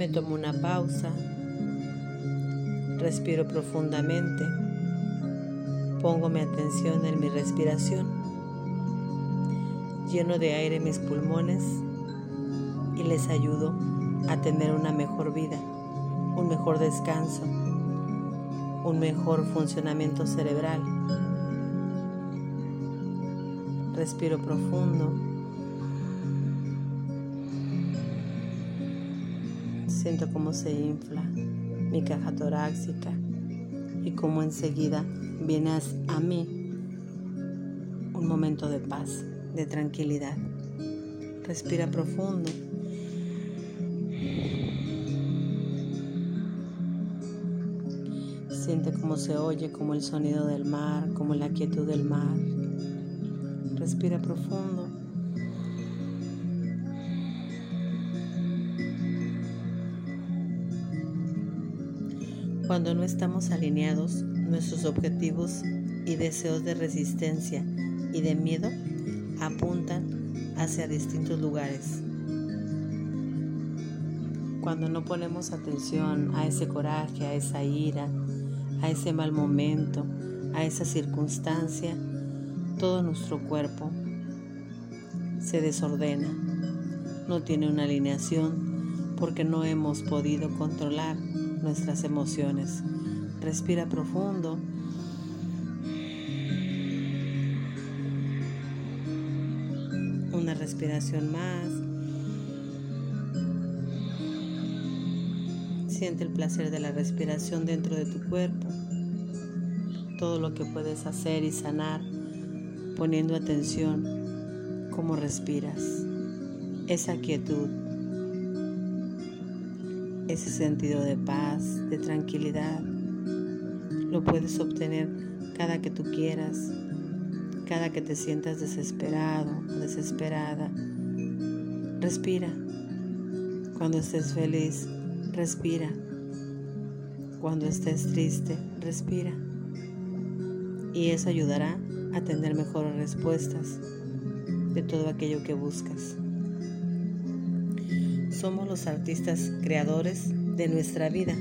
Me tomo una pausa, respiro profundamente, pongo mi atención en mi respiración, lleno de aire mis pulmones y les ayudo a tener una mejor vida, un mejor descanso, un mejor funcionamiento cerebral. Respiro profundo. Siento cómo se infla mi caja torácica y cómo enseguida viene a mí un momento de paz, de tranquilidad. Respira profundo. Siente cómo se oye, como el sonido del mar, como la quietud del mar. Respira profundo. Cuando no estamos alineados, nuestros objetivos y deseos de resistencia y de miedo apuntan hacia distintos lugares. Cuando no ponemos atención a ese coraje, a esa ira, a ese mal momento, a esa circunstancia, todo nuestro cuerpo se desordena, no tiene una alineación porque no hemos podido controlar nuestras emociones. Respira profundo. Una respiración más. Siente el placer de la respiración dentro de tu cuerpo. Todo lo que puedes hacer y sanar poniendo atención cómo respiras. Esa quietud ese sentido de paz, de tranquilidad. Lo puedes obtener cada que tú quieras, cada que te sientas desesperado desesperada. Respira. Cuando estés feliz, respira. Cuando estés triste, respira. Y eso ayudará a tener mejores respuestas de todo aquello que buscas somos los artistas creadores de nuestra vida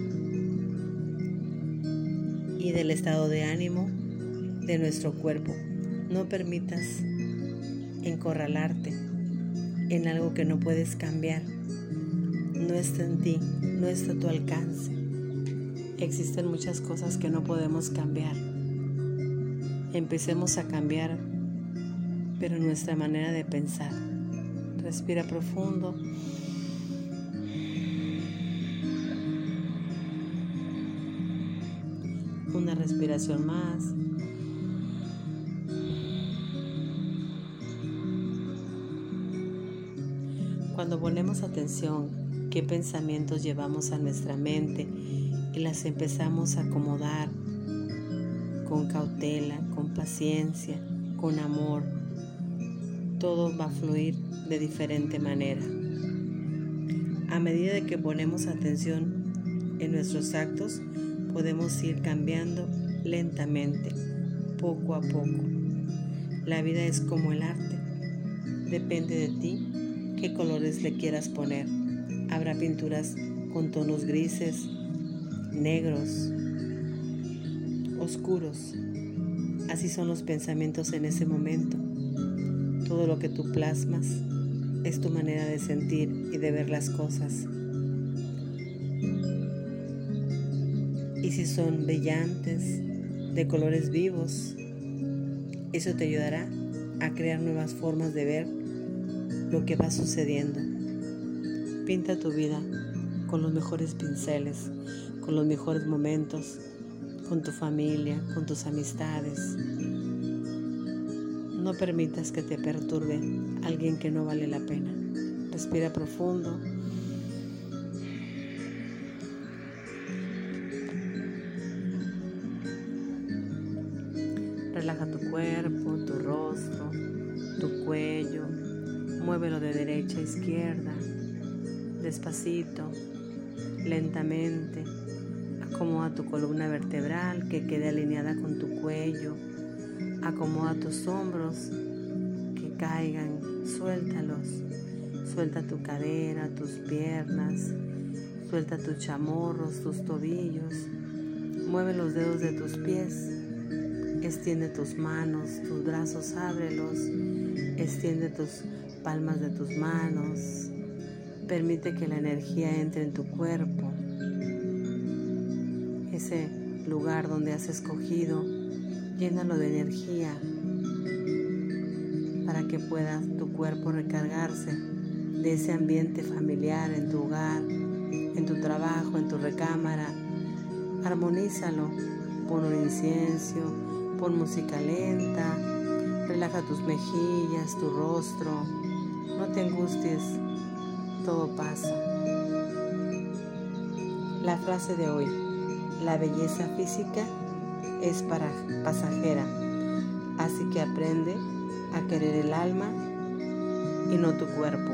y del estado de ánimo de nuestro cuerpo. No permitas encorralarte en algo que no puedes cambiar. No está en ti, no está a tu alcance. Existen muchas cosas que no podemos cambiar. Empecemos a cambiar, pero nuestra manera de pensar. Respira profundo. Una respiración más. Cuando ponemos atención qué pensamientos llevamos a nuestra mente y las empezamos a acomodar con cautela, con paciencia, con amor, todo va a fluir de diferente manera. A medida de que ponemos atención en nuestros actos, podemos ir cambiando lentamente, poco a poco. La vida es como el arte. Depende de ti qué colores le quieras poner. Habrá pinturas con tonos grises, negros, oscuros. Así son los pensamientos en ese momento. Todo lo que tú plasmas es tu manera de sentir y de ver las cosas. Si son brillantes, de colores vivos, eso te ayudará a crear nuevas formas de ver lo que va sucediendo. Pinta tu vida con los mejores pinceles, con los mejores momentos, con tu familia, con tus amistades. No permitas que te perturbe alguien que no vale la pena. Respira profundo. Relaja tu cuerpo, tu rostro, tu cuello. Muévelo de derecha a izquierda, despacito, lentamente. Acomoda tu columna vertebral que quede alineada con tu cuello. Acomoda tus hombros que caigan, suéltalos. Suelta tu cadera, tus piernas. Suelta tus chamorros, tus tobillos. Mueve los dedos de tus pies. Extiende tus manos, tus brazos, ábrelos. Extiende tus palmas de tus manos. Permite que la energía entre en tu cuerpo. Ese lugar donde has escogido, llénalo de energía para que pueda tu cuerpo recargarse de ese ambiente familiar en tu hogar, en tu trabajo, en tu recámara. Armonízalo, pon un incienso, pon música lenta, relaja tus mejillas, tu rostro, no te angusties, todo pasa. La frase de hoy, la belleza física es para pasajera, así que aprende a querer el alma y no tu cuerpo.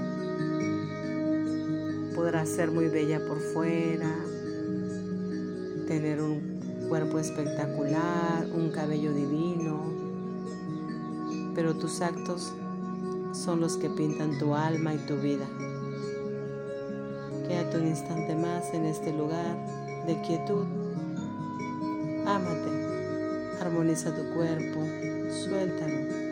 Podrás ser muy bella por fuera, tener un cuerpo espectacular, un cabello divino, pero tus actos son los que pintan tu alma y tu vida. Quédate un instante más en este lugar de quietud. Ámate, armoniza tu cuerpo, suéltalo.